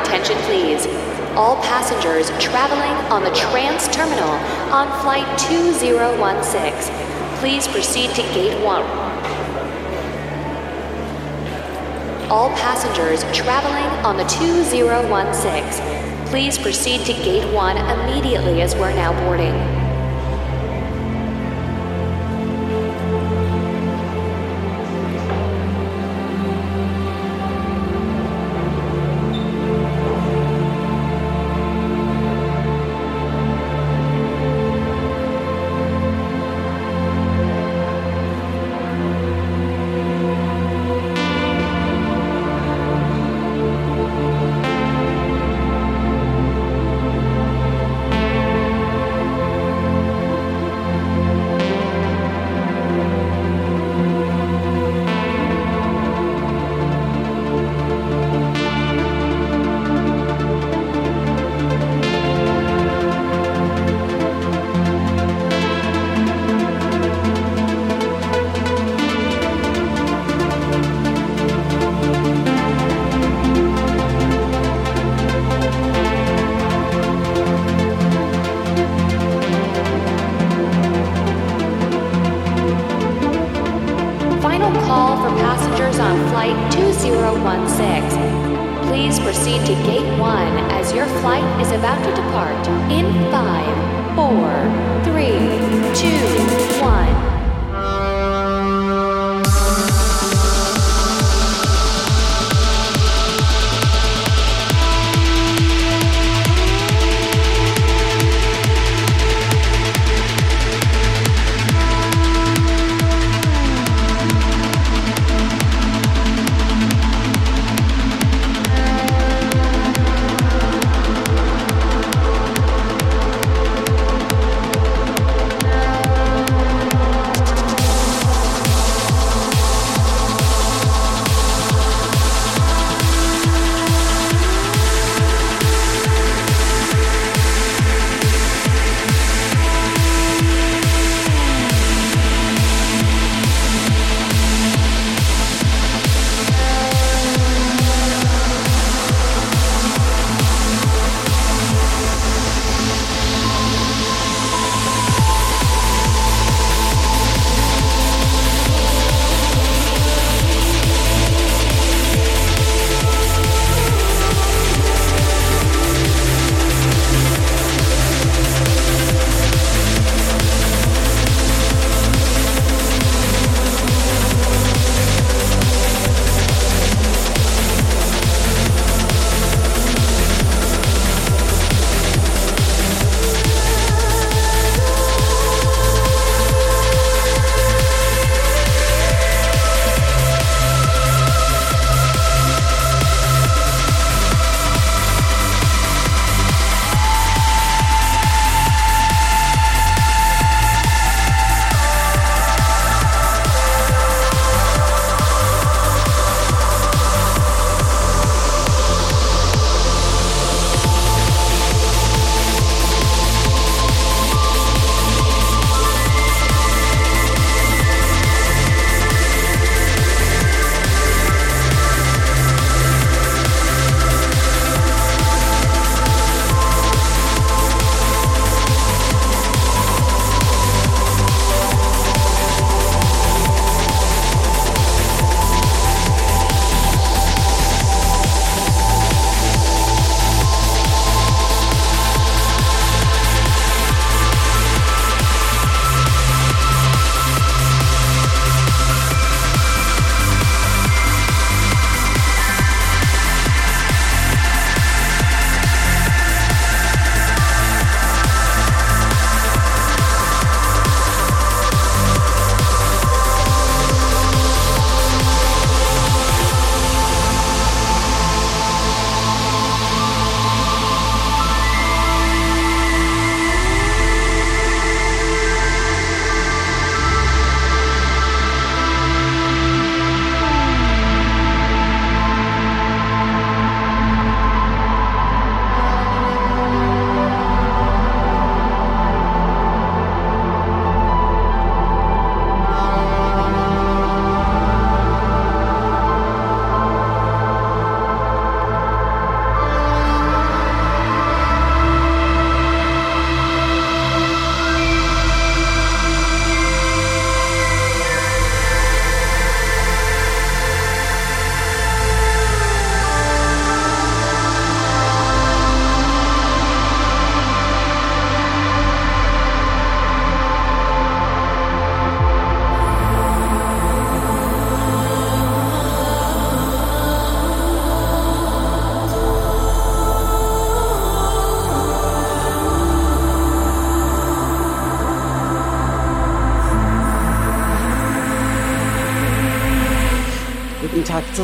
Attention, please? All passengers traveling on the Trans Terminal on Flight 2016, please proceed to Gate 1. All passengers traveling on the 2016, please proceed to Gate 1 immediately as we're now boarding.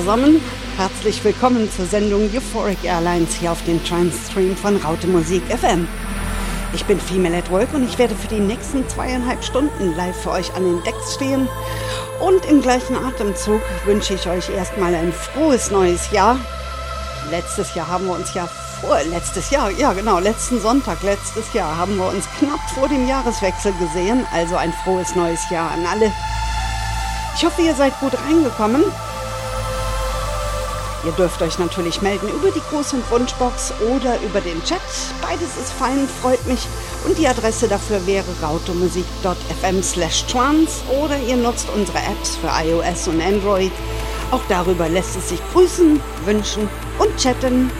Zusammen. Herzlich willkommen zur Sendung Euphoric Airlines hier auf dem Transstream von Raute Musik FM. Ich bin Female at Work und ich werde für die nächsten zweieinhalb Stunden live für euch an den Decks stehen. Und im gleichen Atemzug wünsche ich euch erstmal ein frohes neues Jahr. Letztes Jahr haben wir uns ja vor, letztes Jahr, ja genau, letzten Sonntag, letztes Jahr haben wir uns knapp vor dem Jahreswechsel gesehen. Also ein frohes neues Jahr an alle. Ich hoffe, ihr seid gut reingekommen. Ihr dürft euch natürlich melden über die Gruß- und Wunschbox oder über den Chat. Beides ist fein, freut mich. Und die Adresse dafür wäre rautomusik.fm slash trans oder ihr nutzt unsere Apps für iOS und Android. Auch darüber lässt es sich grüßen, wünschen und chatten.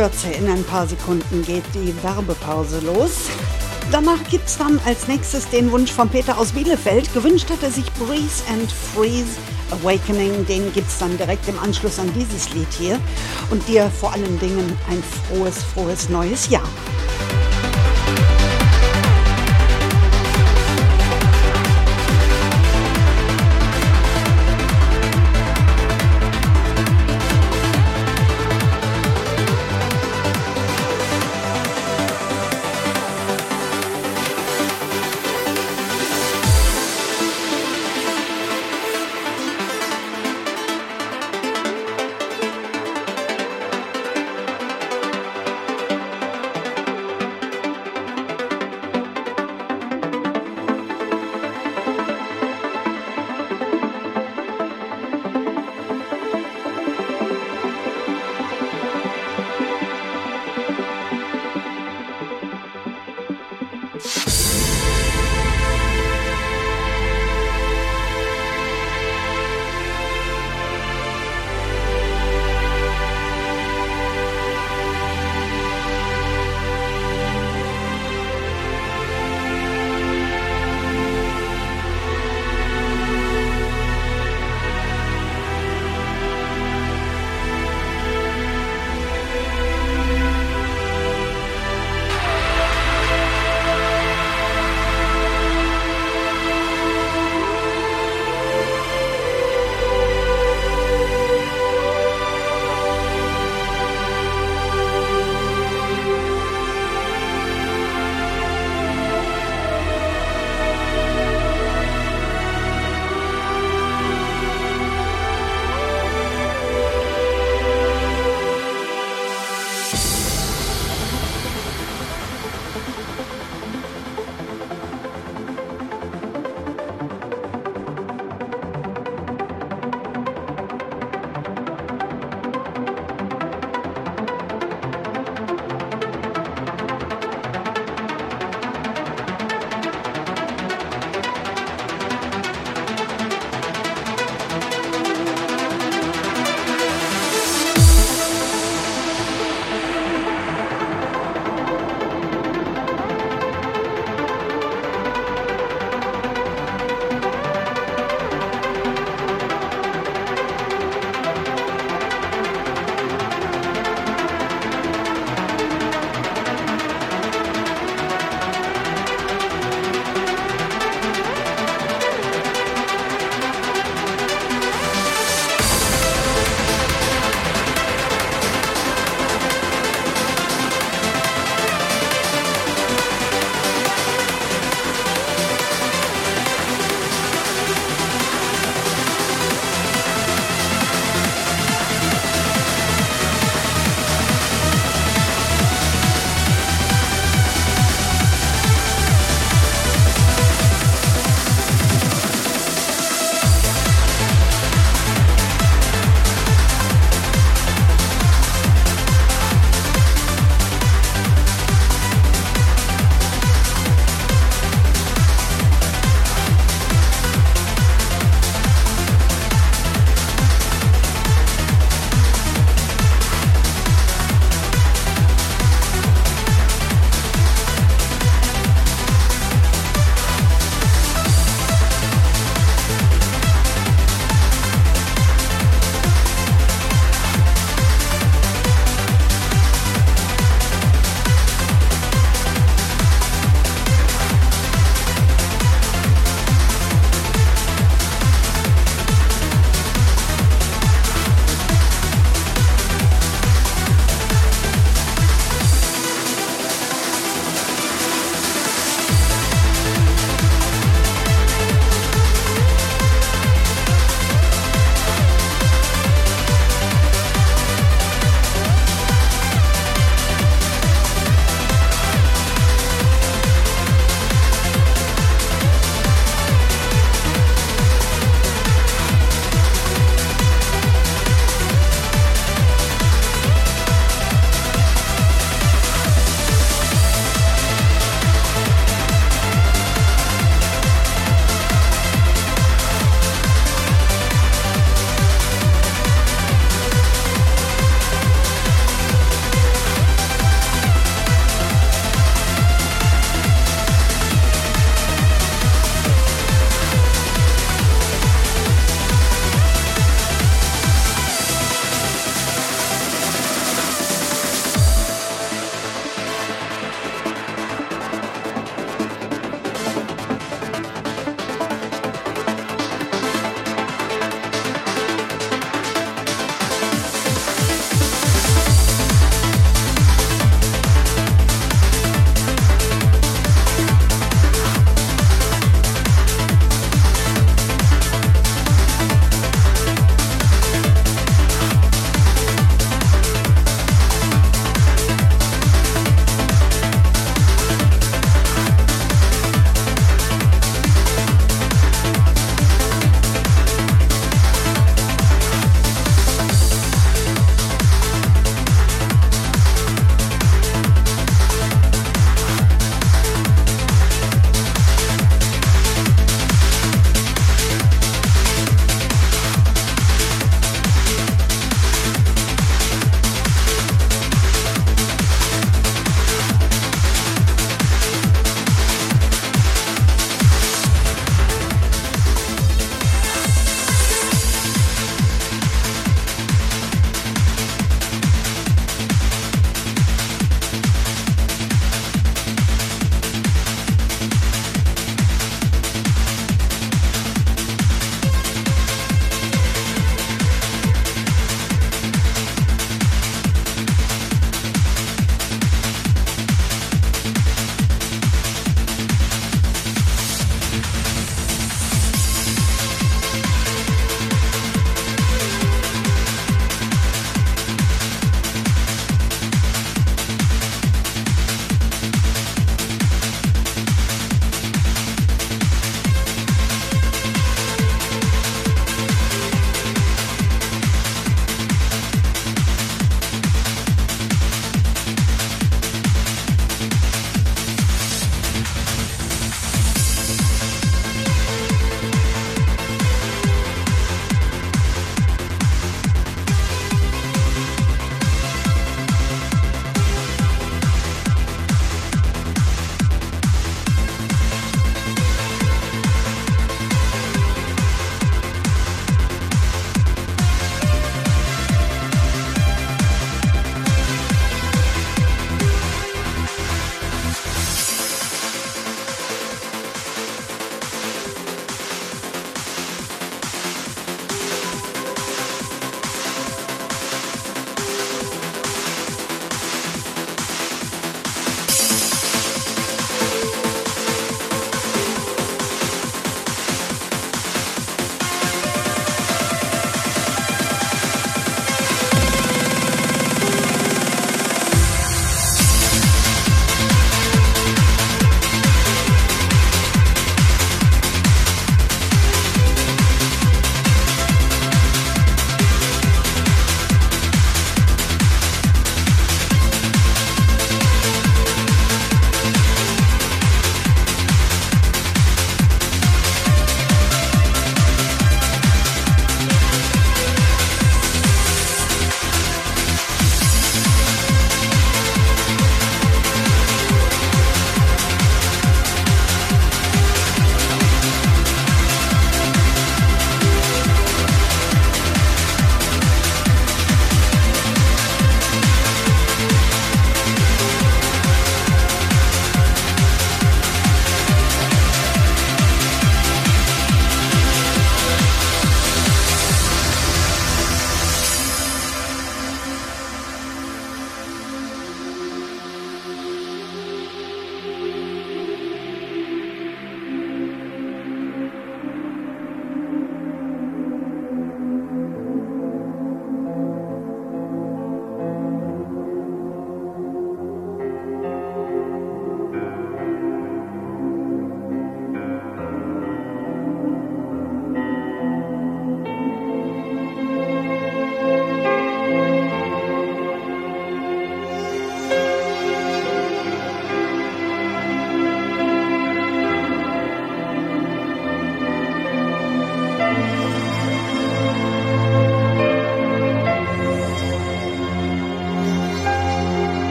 Kürze, in ein paar Sekunden geht die Werbepause los. Danach gibt's dann als nächstes den Wunsch von Peter aus Bielefeld. Gewünscht hat er sich Breeze and Freeze Awakening. Den gibt's dann direkt im Anschluss an dieses Lied hier. Und dir vor allen Dingen ein frohes, frohes neues Jahr.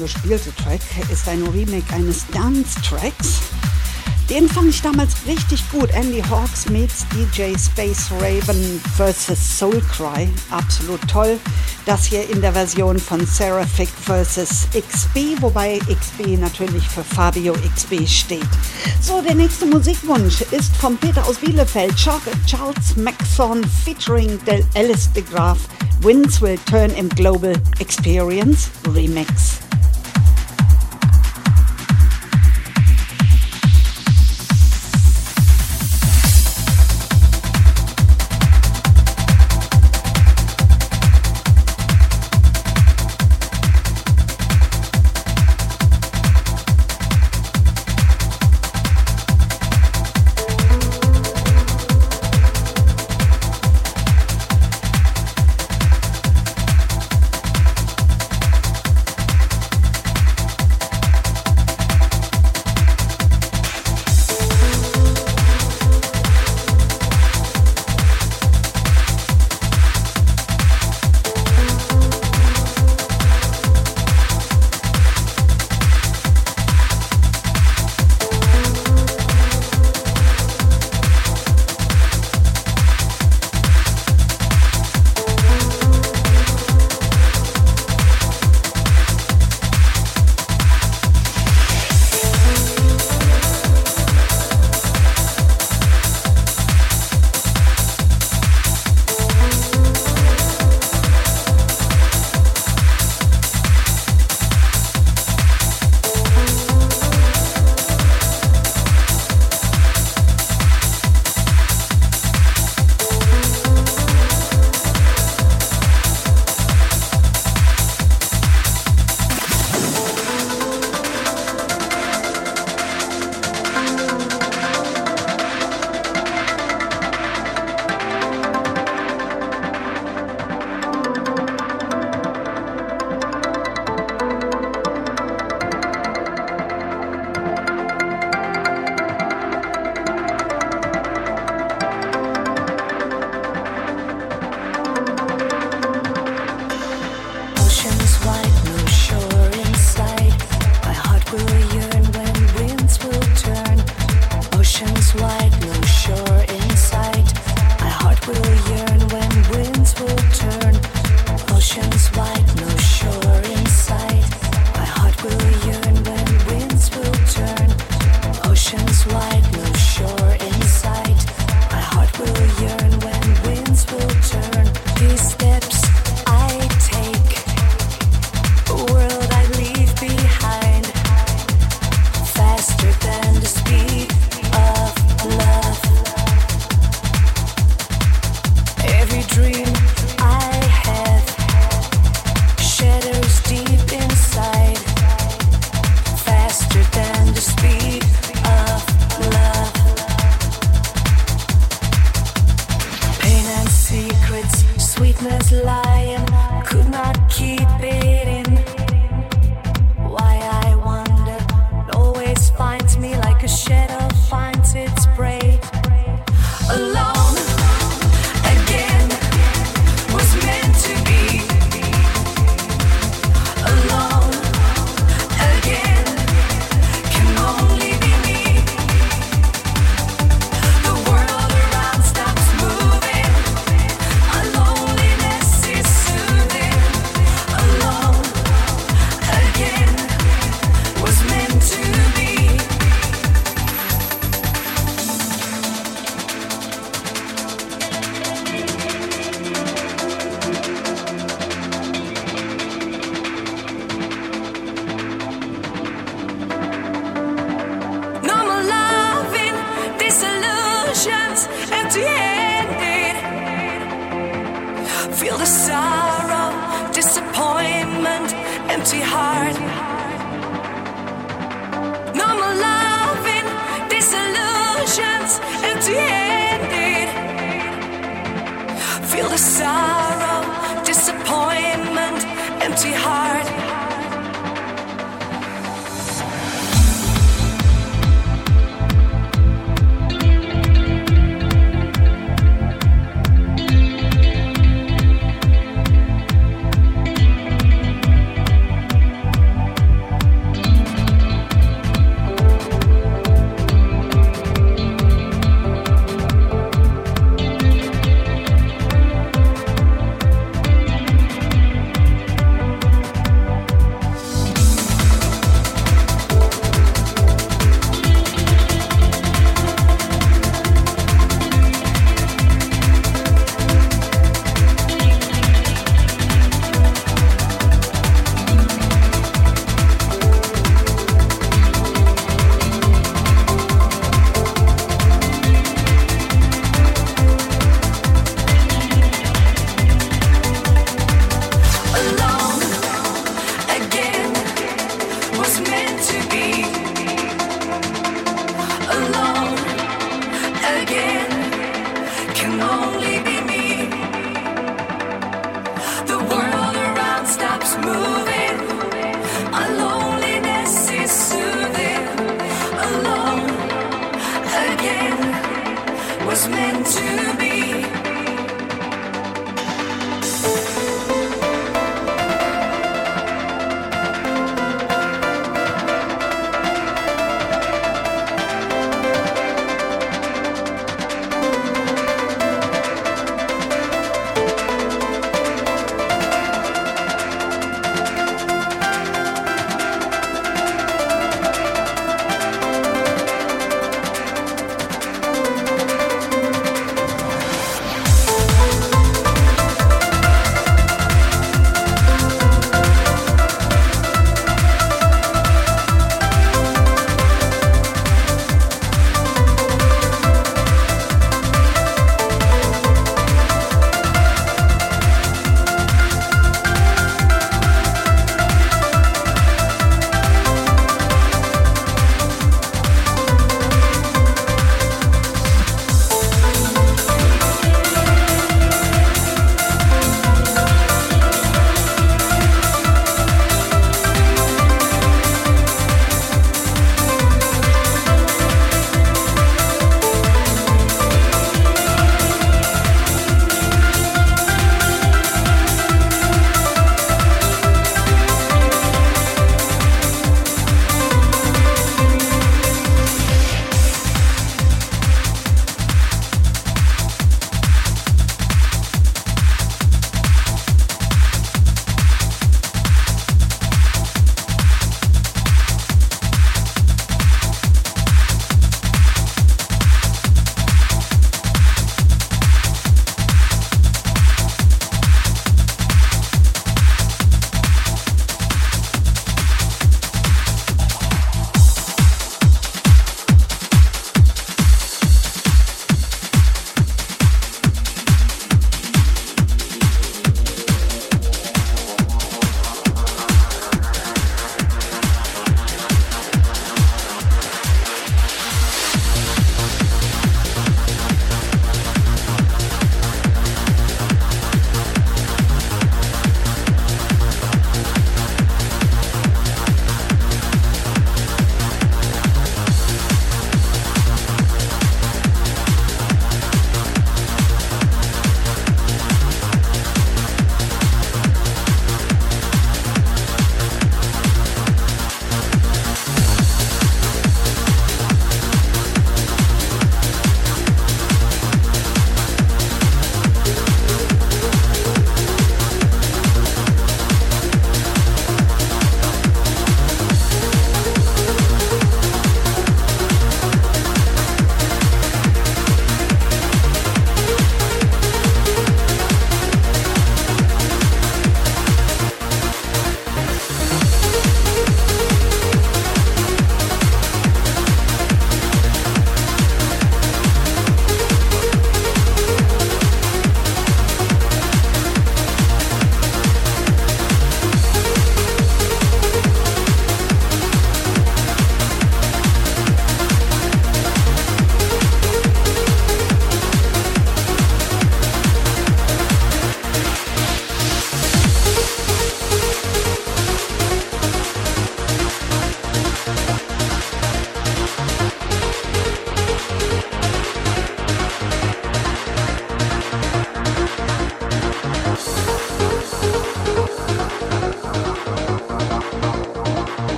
Gespielte Track ist ein Remake eines Dance-Tracks. Den fand ich damals richtig gut. Andy Hawks meets DJ Space Raven vs. Soulcry. Absolut toll. Das hier in der Version von Seraphic vs. XB, wobei XB natürlich für Fabio XB steht. So, der nächste Musikwunsch ist von Peter aus Bielefeld. Charles Maxon featuring Del Alice de Graaf. Winds Will Turn im Global Experience Remix.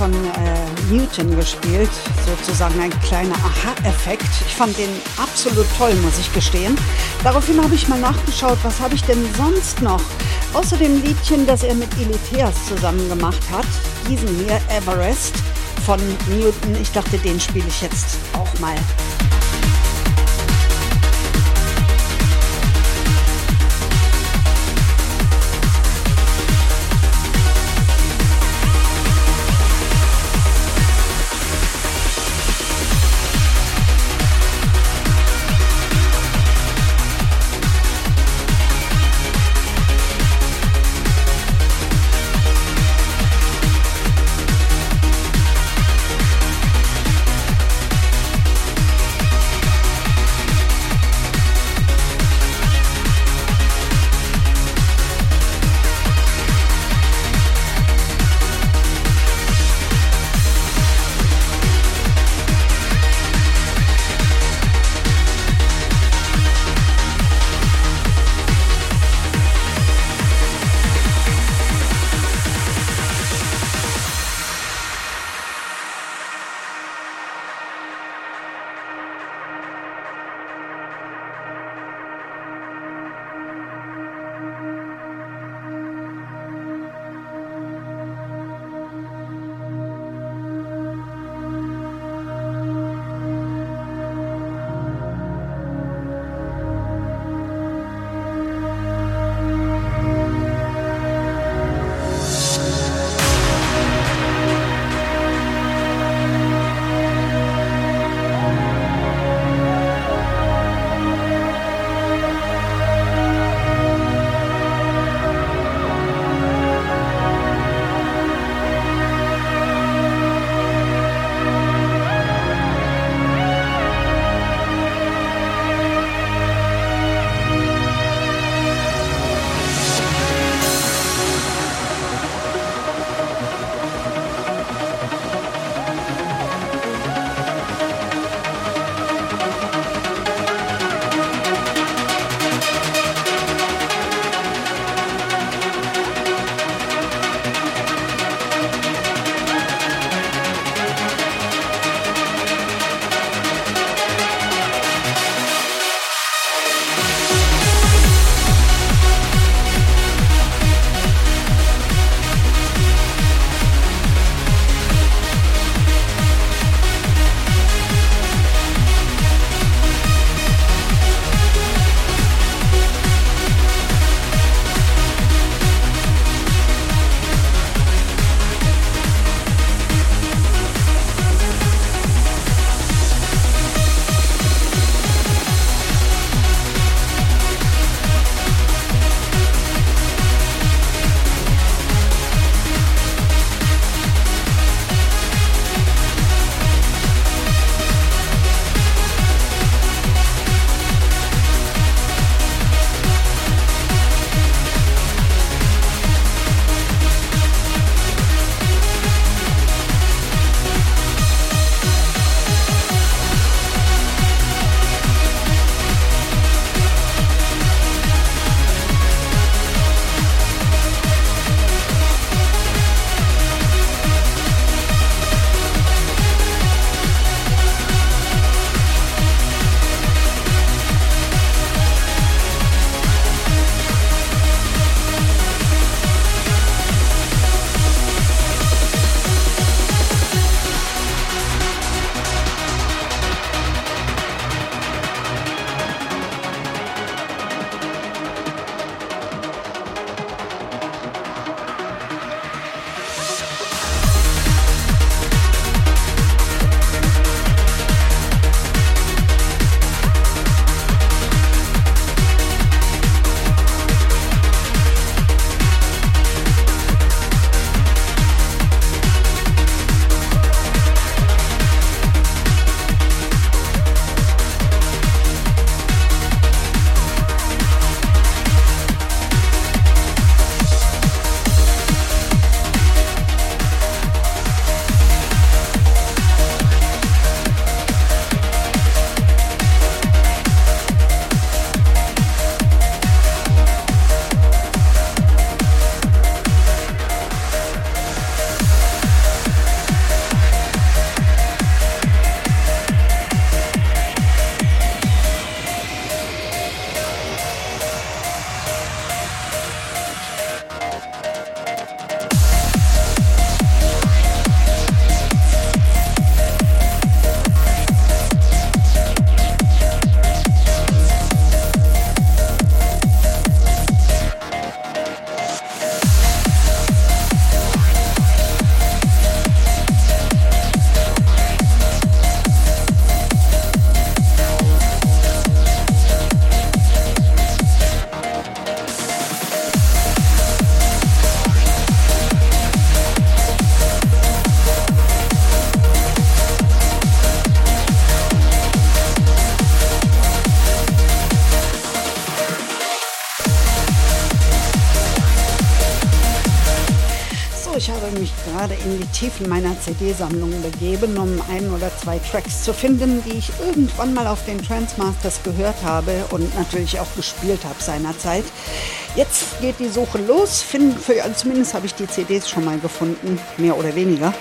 Von äh, Newton gespielt, sozusagen ein kleiner Aha-Effekt. Ich fand den absolut toll, muss ich gestehen. Daraufhin habe ich mal nachgeschaut, was habe ich denn sonst noch? Außer dem Liedchen, das er mit Eliteas zusammen gemacht hat, diesen hier, Everest von Newton. Ich dachte, den spiele ich jetzt auch mal. Tiefen meiner CD-Sammlung begeben, um ein oder zwei Tracks zu finden, die ich irgendwann mal auf den Transmasters gehört habe und natürlich auch gespielt habe seinerzeit. Jetzt geht die Suche los. Finden für, also zumindest habe ich die CDs schon mal gefunden, mehr oder weniger.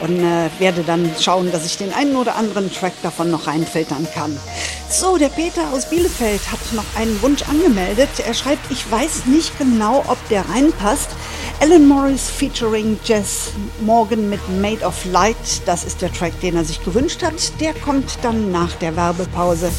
Und äh, werde dann schauen, dass ich den einen oder anderen Track davon noch reinfiltern kann. So, der Peter aus Bielefeld hat noch einen Wunsch angemeldet. Er schreibt, ich weiß nicht genau, ob der reinpasst. Alan Morris featuring Jess Morgan mit Made of Light. Das ist der Track, den er sich gewünscht hat. Der kommt dann nach der Werbepause.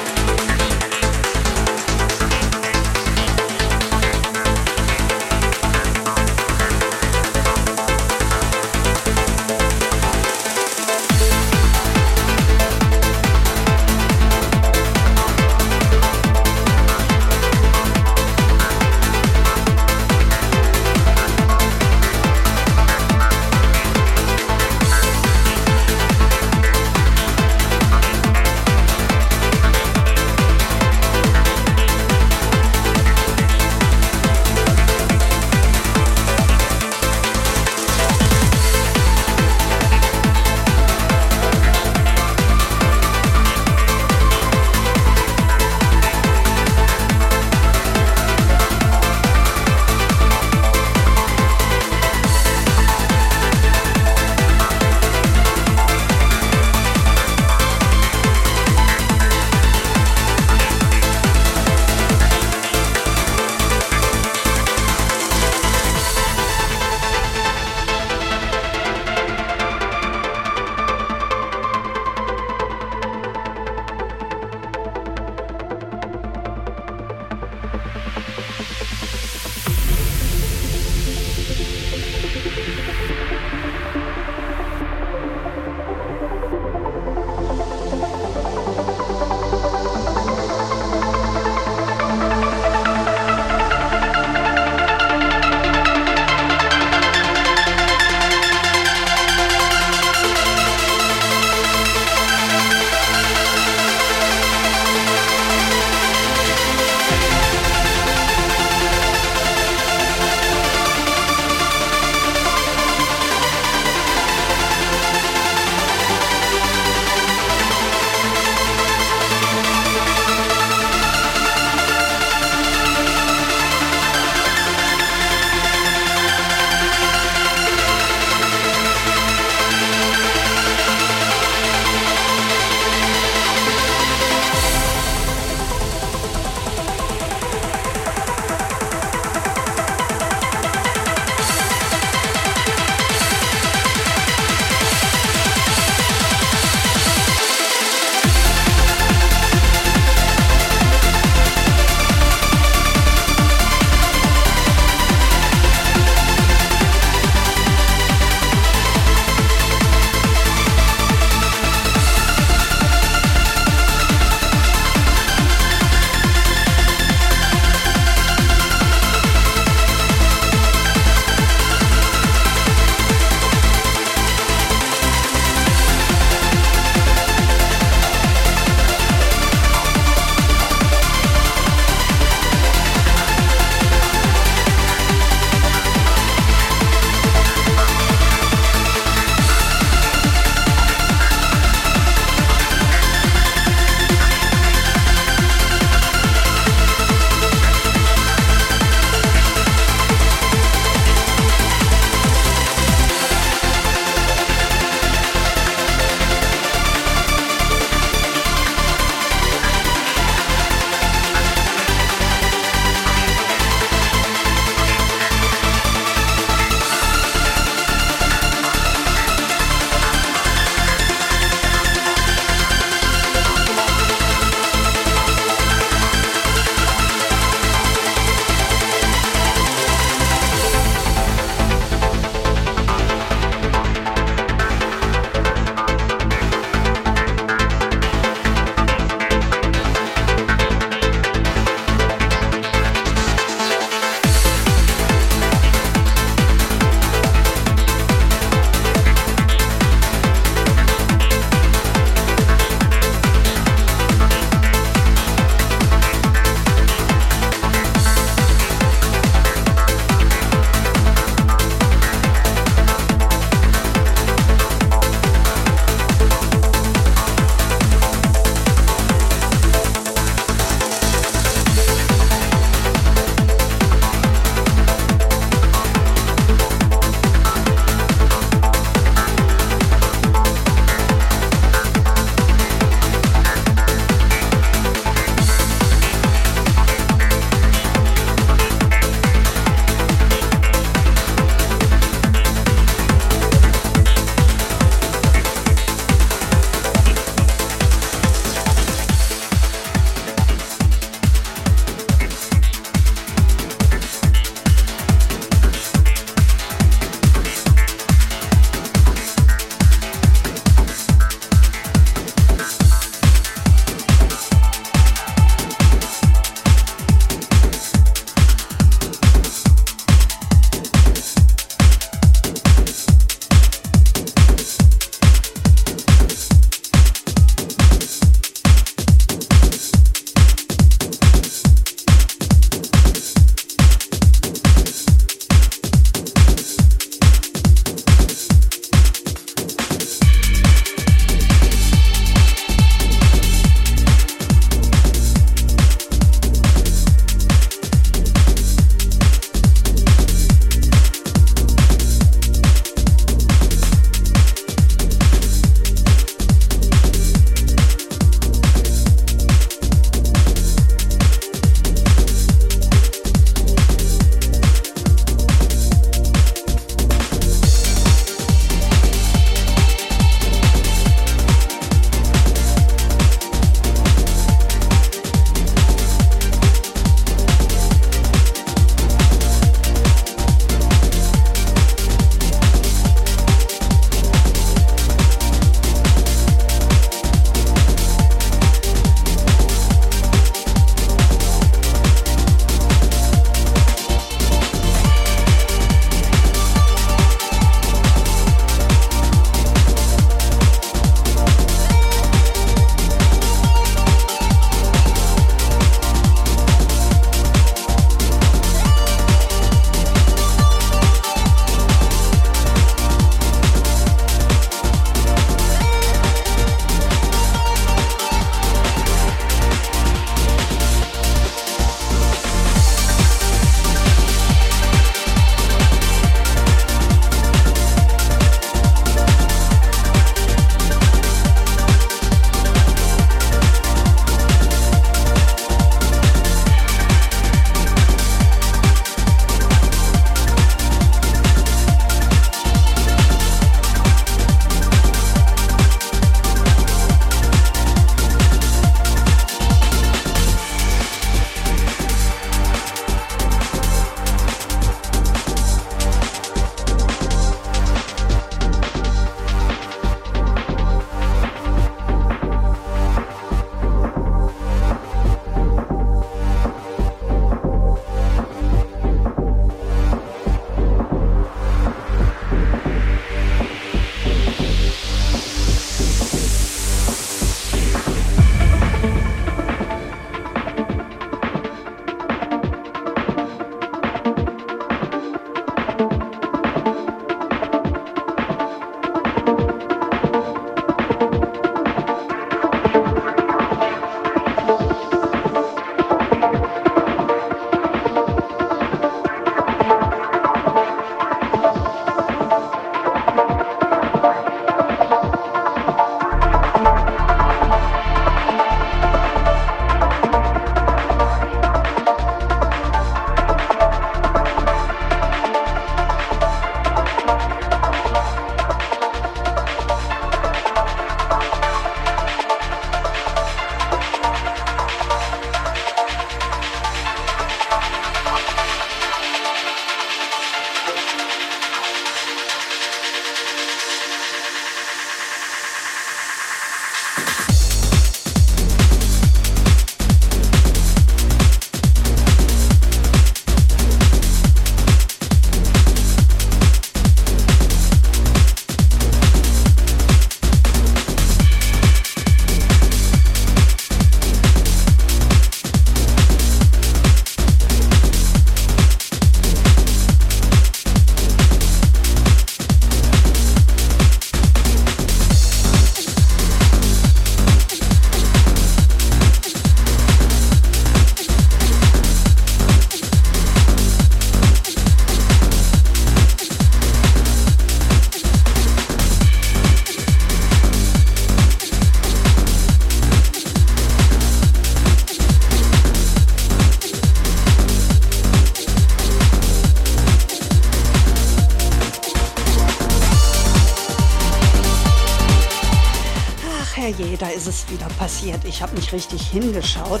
Passiert. Ich habe nicht richtig hingeschaut.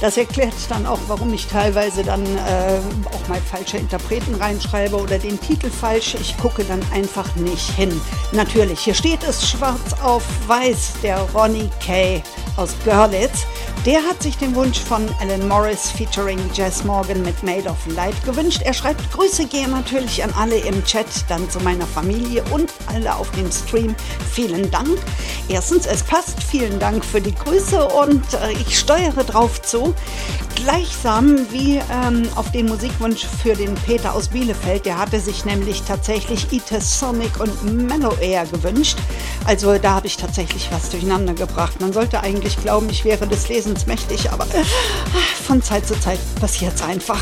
Das erklärt dann auch, warum ich teilweise dann äh, auch mal falsche Interpreten reinschreibe oder den Titel falsch. Ich gucke dann einfach nicht hin. Natürlich, hier steht es schwarz auf weiß, der Ronnie Kay aus Görlitz. Der hat sich den Wunsch von Alan Morris featuring Jess Morgan mit Made of Light gewünscht. Er schreibt, Grüße gehen natürlich an alle im Chat, dann zu meiner Familie und alle auf dem Stream. Vielen Dank. Erstens, es passt. Vielen Dank für die Grüße und äh, ich steuere drauf zu. Gleichsam wie ähm, auf den Musikwunsch für den Peter aus Bielefeld. Der hatte sich nämlich tatsächlich Ites Sonic und Mellow Air gewünscht. Also da habe ich tatsächlich was durcheinander gebracht. Man sollte eigentlich glauben, ich wäre des Lesens mächtig, aber äh, von Zeit zu Zeit passiert es einfach.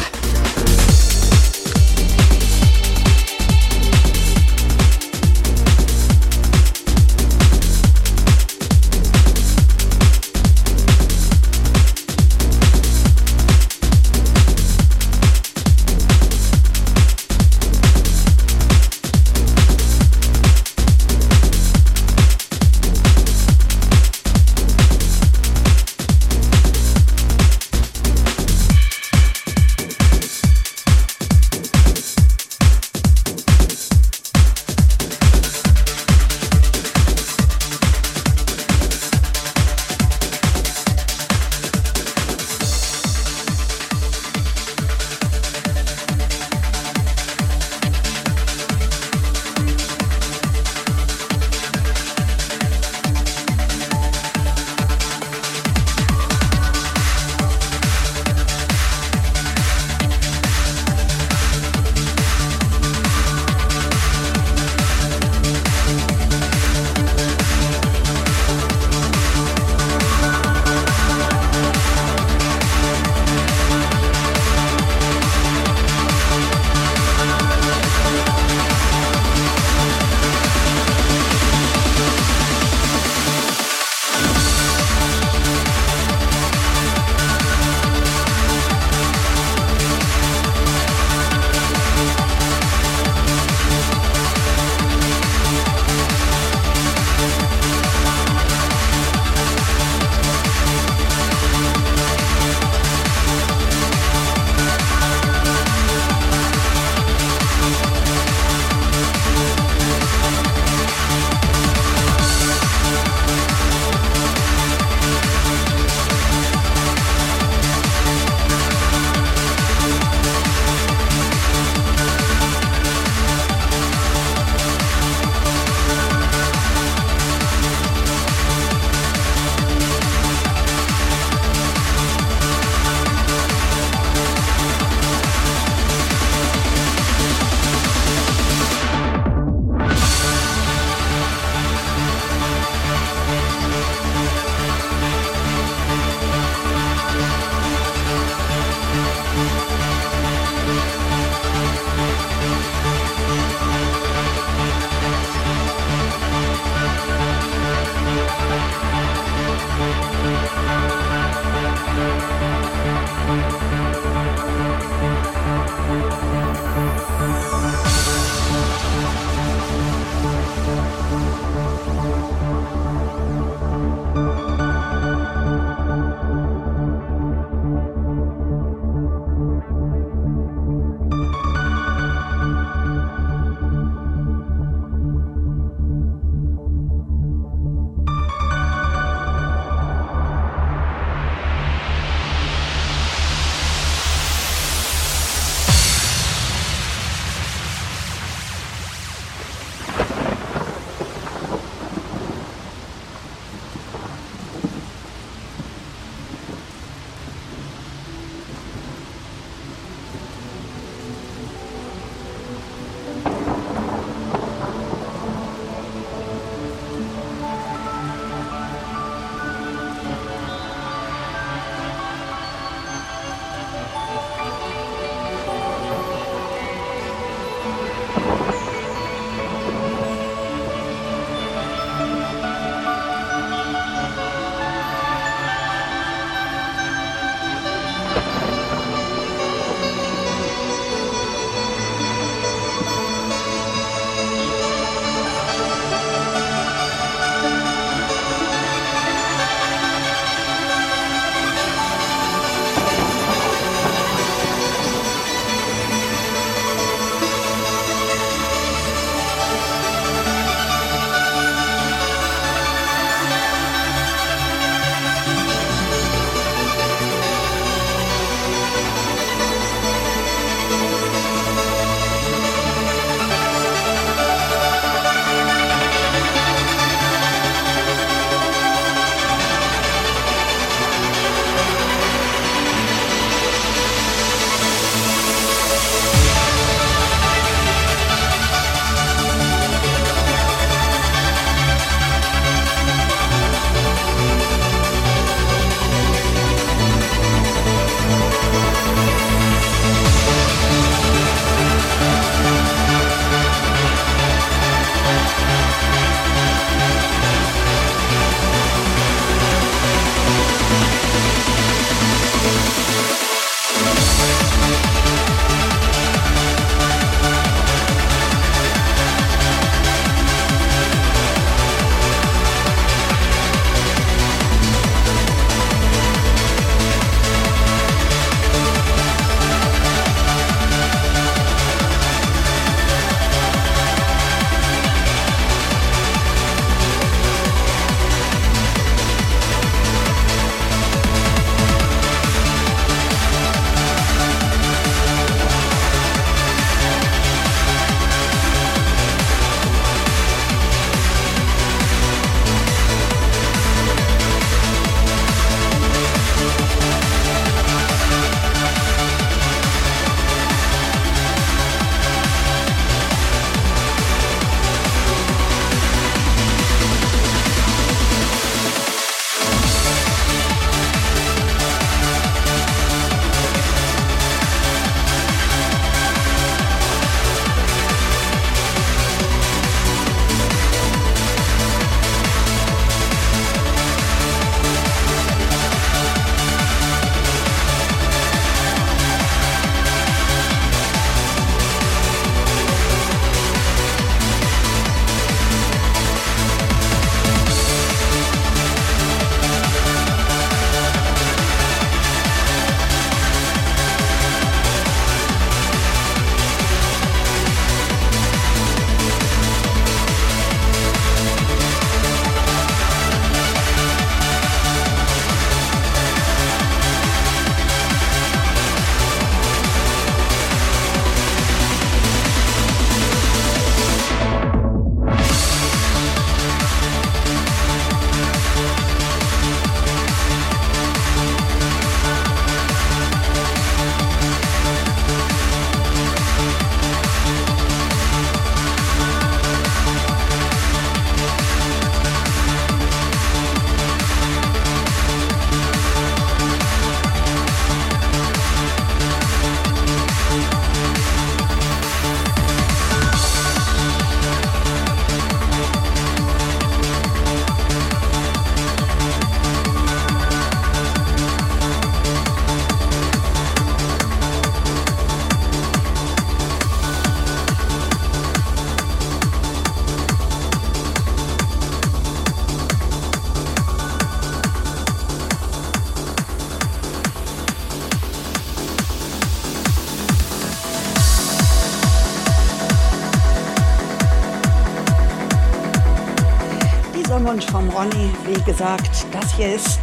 Ronny. Wie gesagt, das hier ist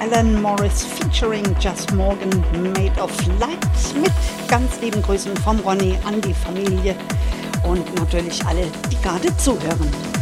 Alan Morris featuring Just Morgan Made of Light mit ganz lieben Grüßen vom Ronny an die Familie und natürlich alle, die gerade zuhören.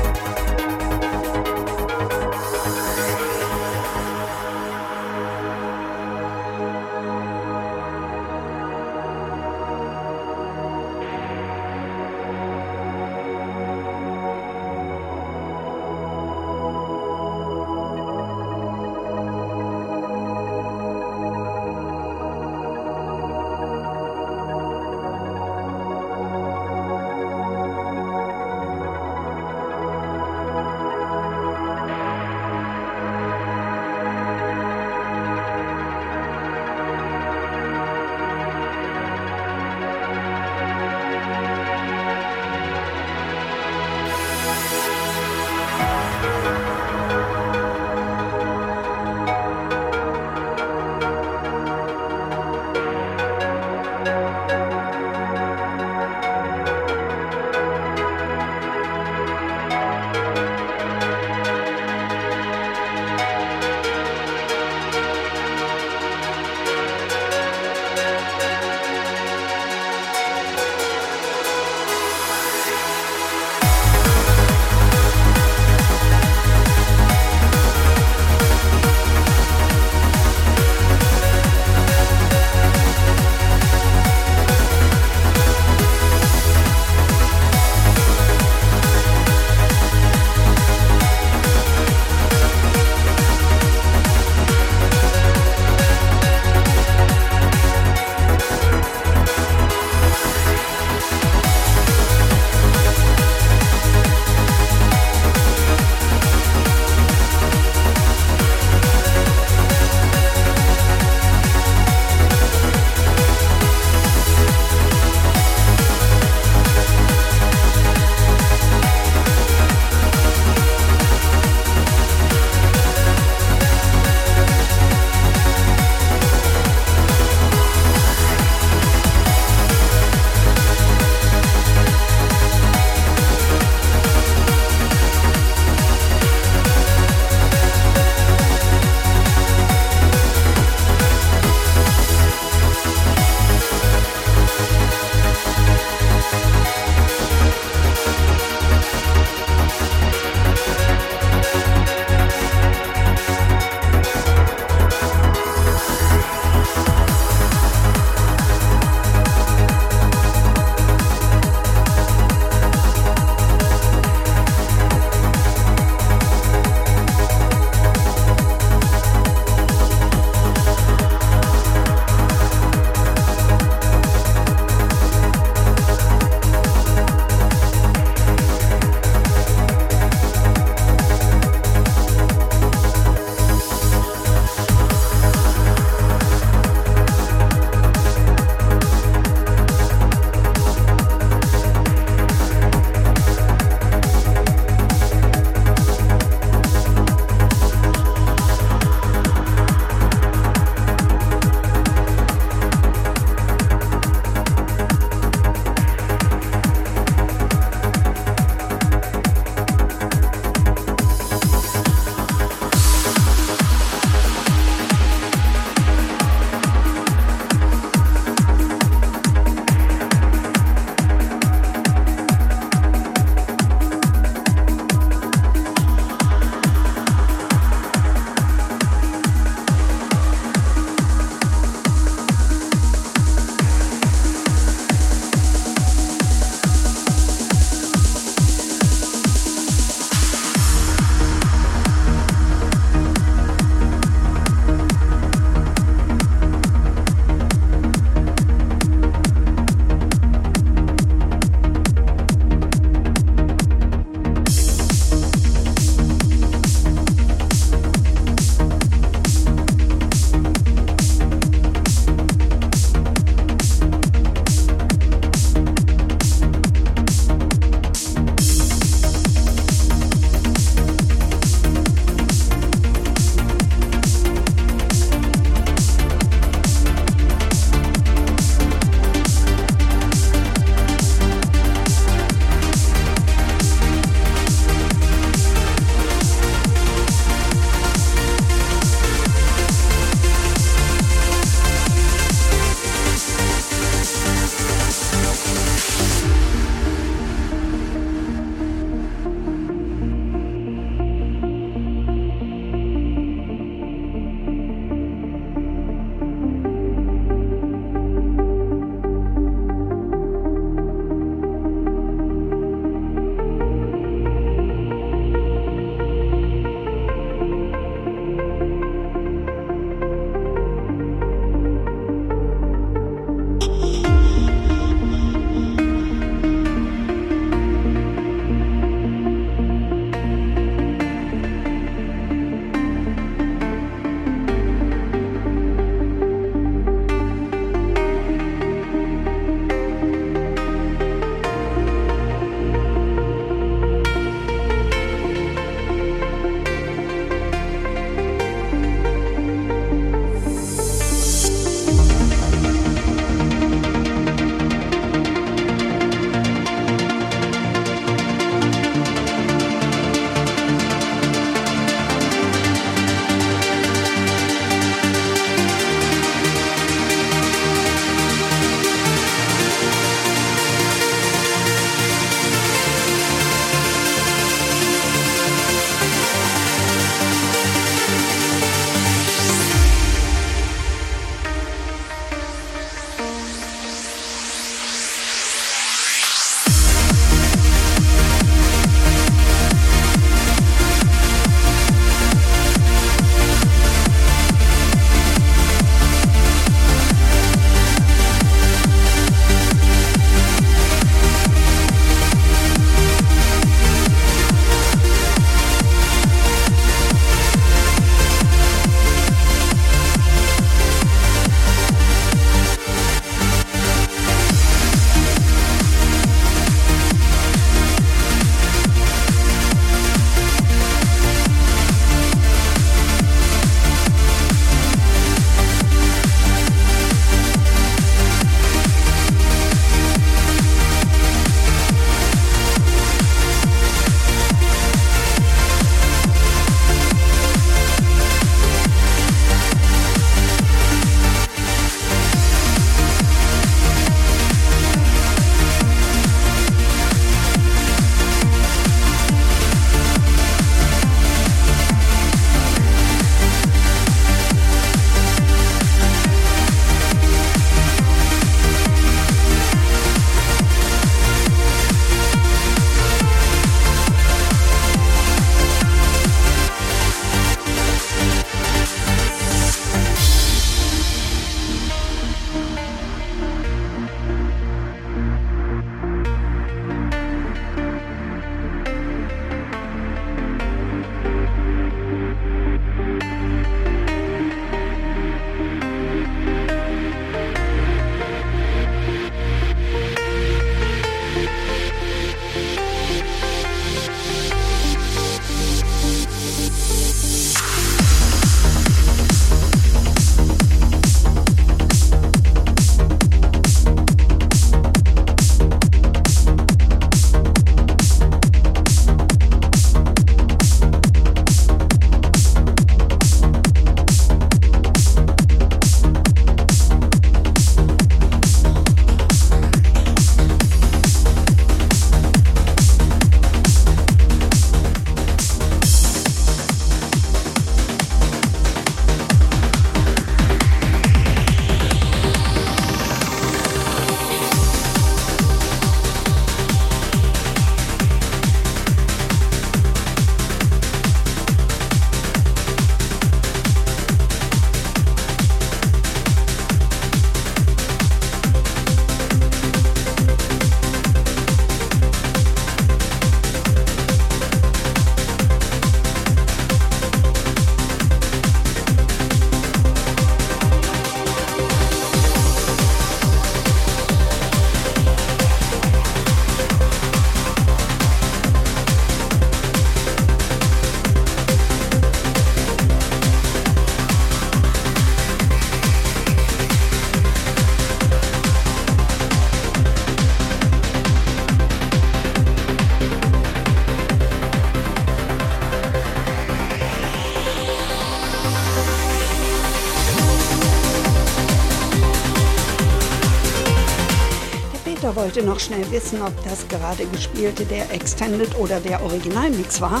Wollte noch schnell wissen, ob das gerade gespielte der Extended oder der Originalmix war.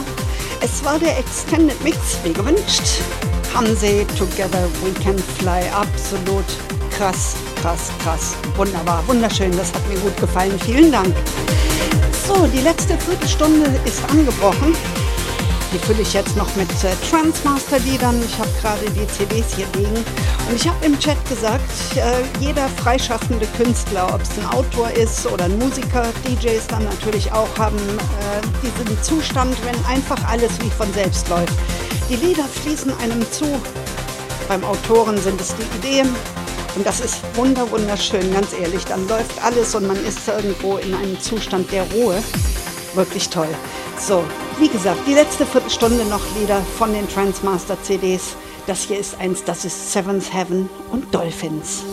Es war der Extended Mix, wie gewünscht. Hanse Together We Can Fly, absolut krass, krass, krass. Wunderbar, wunderschön, das hat mir gut gefallen. Vielen Dank. So, die letzte Viertelstunde ist angebrochen. Die fülle ich jetzt noch mit äh, Transmaster-Liedern. Ich habe gerade die CDs hier liegen. Ich habe im Chat gesagt, äh, jeder freischaffende Künstler, ob es ein Autor ist oder ein Musiker, DJs dann natürlich auch, haben äh, diesen Zustand, wenn einfach alles wie von selbst läuft. Die Lieder fließen einem zu. Beim Autoren sind es die Ideen. Und das ist wunder wunderschön, ganz ehrlich. Dann läuft alles und man ist irgendwo in einem Zustand der Ruhe. Wirklich toll. So, wie gesagt, die letzte Viertelstunde noch Lieder von den Transmaster CDs. Das hier ist eins, das ist Seventh Heaven und Dolphins.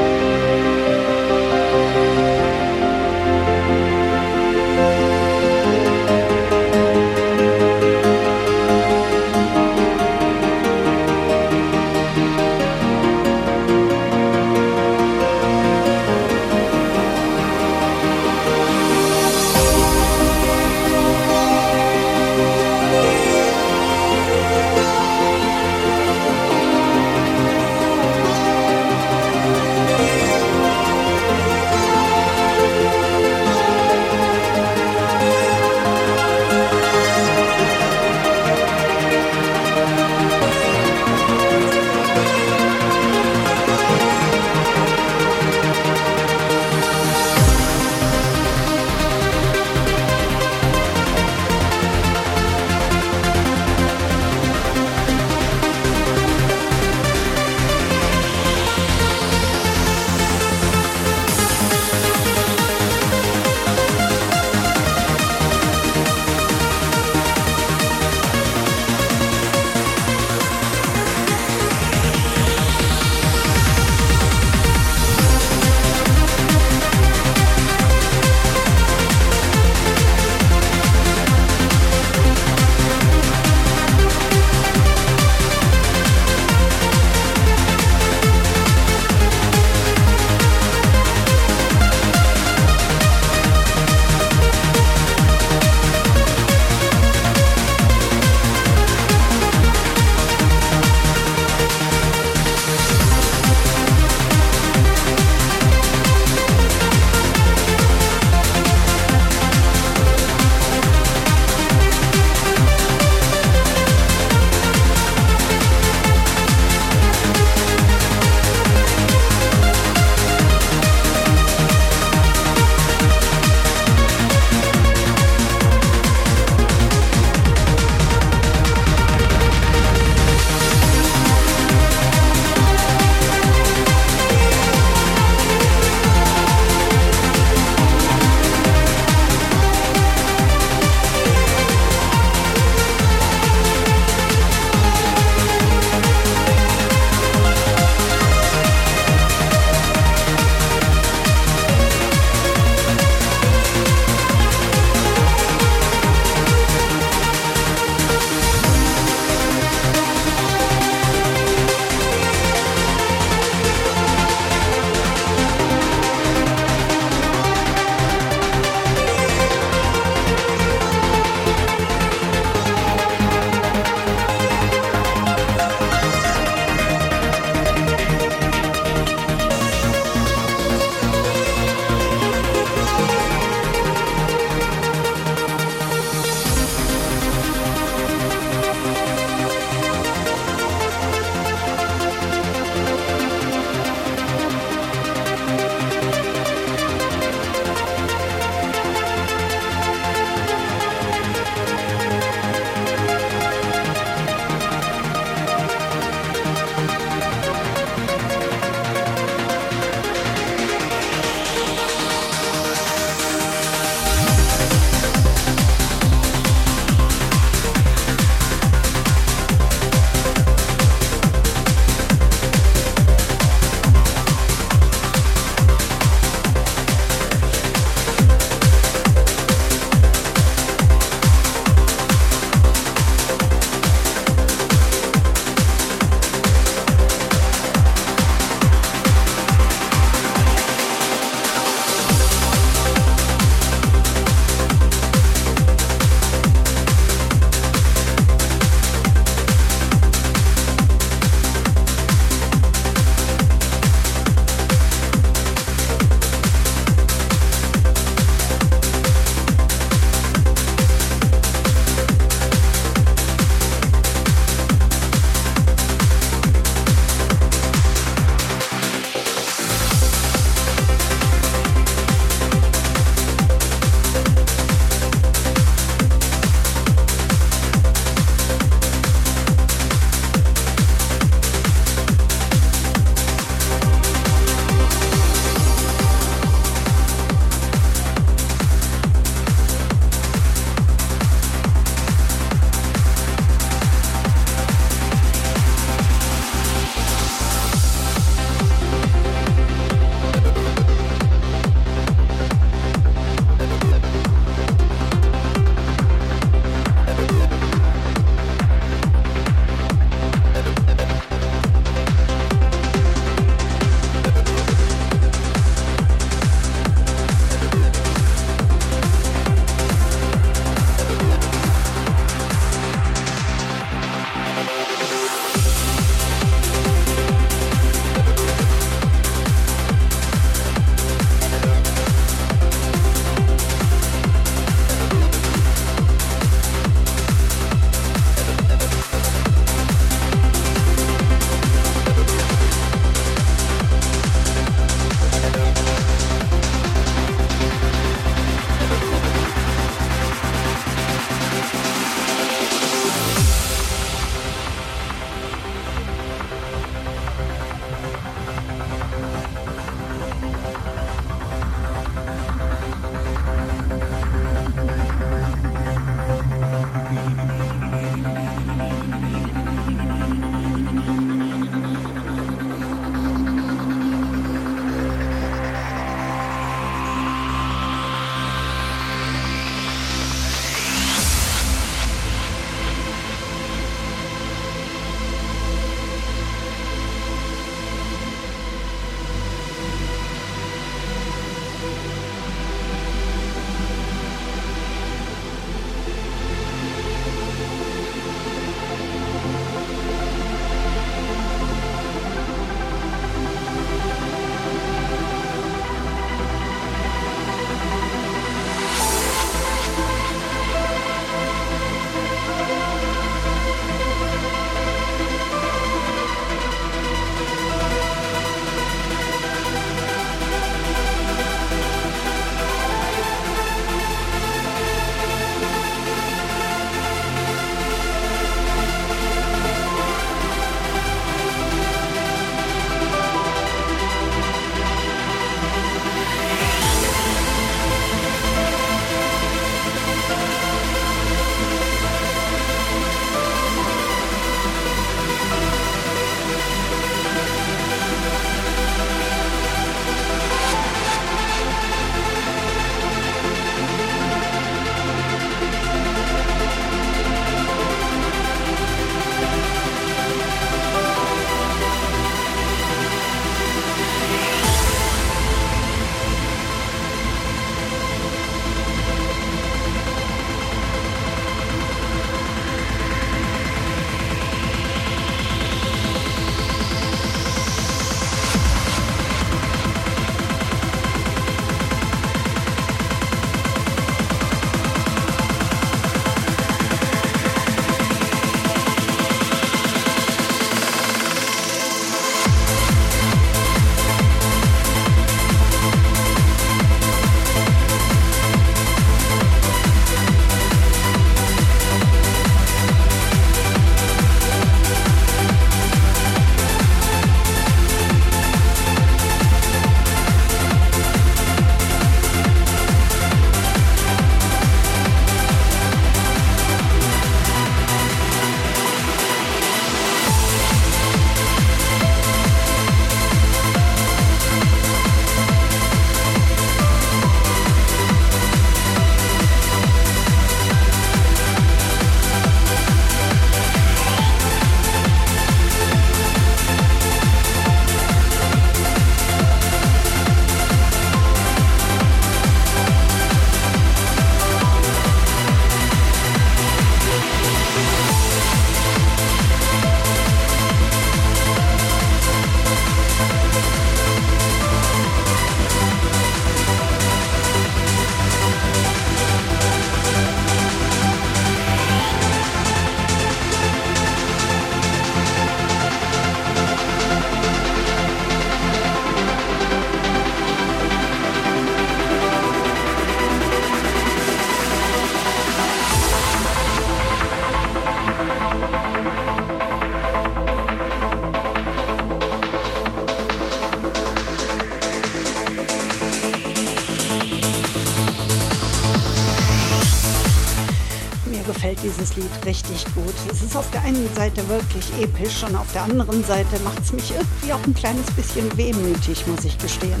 Es auf der einen Seite wirklich episch und auf der anderen Seite macht es mich irgendwie auch ein kleines bisschen wehmütig, muss ich gestehen.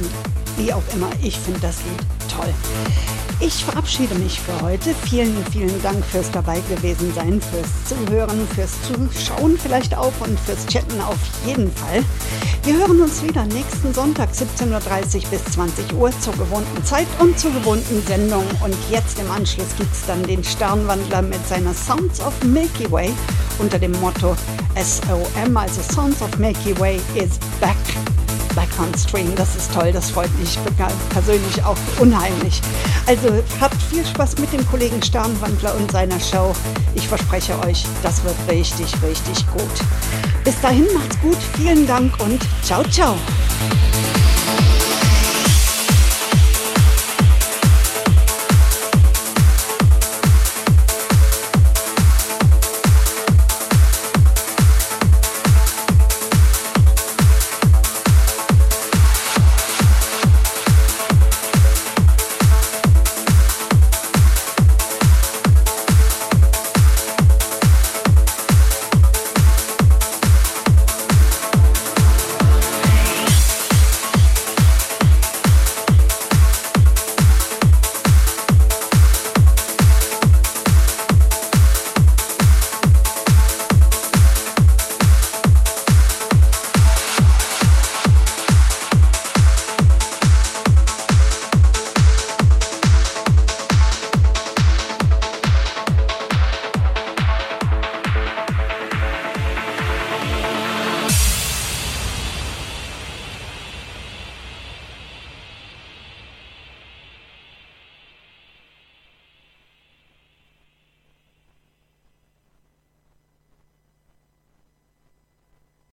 Wie auch immer, ich finde das Lied toll. Ich verabschiede mich für heute. Vielen, vielen Dank fürs dabei gewesen sein, fürs Zuhören, fürs Zuschauen vielleicht auch und fürs Chatten auf jeden Fall. Wir hören uns wieder nächsten Sonntag 17.30 Uhr bis 20 Uhr zur gewohnten Zeit und zur gewohnten Sendung. Und jetzt im Anschluss gibt es dann den Sternwandler mit seiner Sounds of Milky Way unter dem Motto SOM, also Sounds of Milky Way is back back on stream. Das ist toll, das freut mich persönlich auch unheimlich. Also habt viel Spaß mit dem Kollegen Sternwandler und seiner Show. Ich verspreche euch, das wird richtig, richtig gut. Bis dahin macht's gut, vielen Dank und ciao, ciao.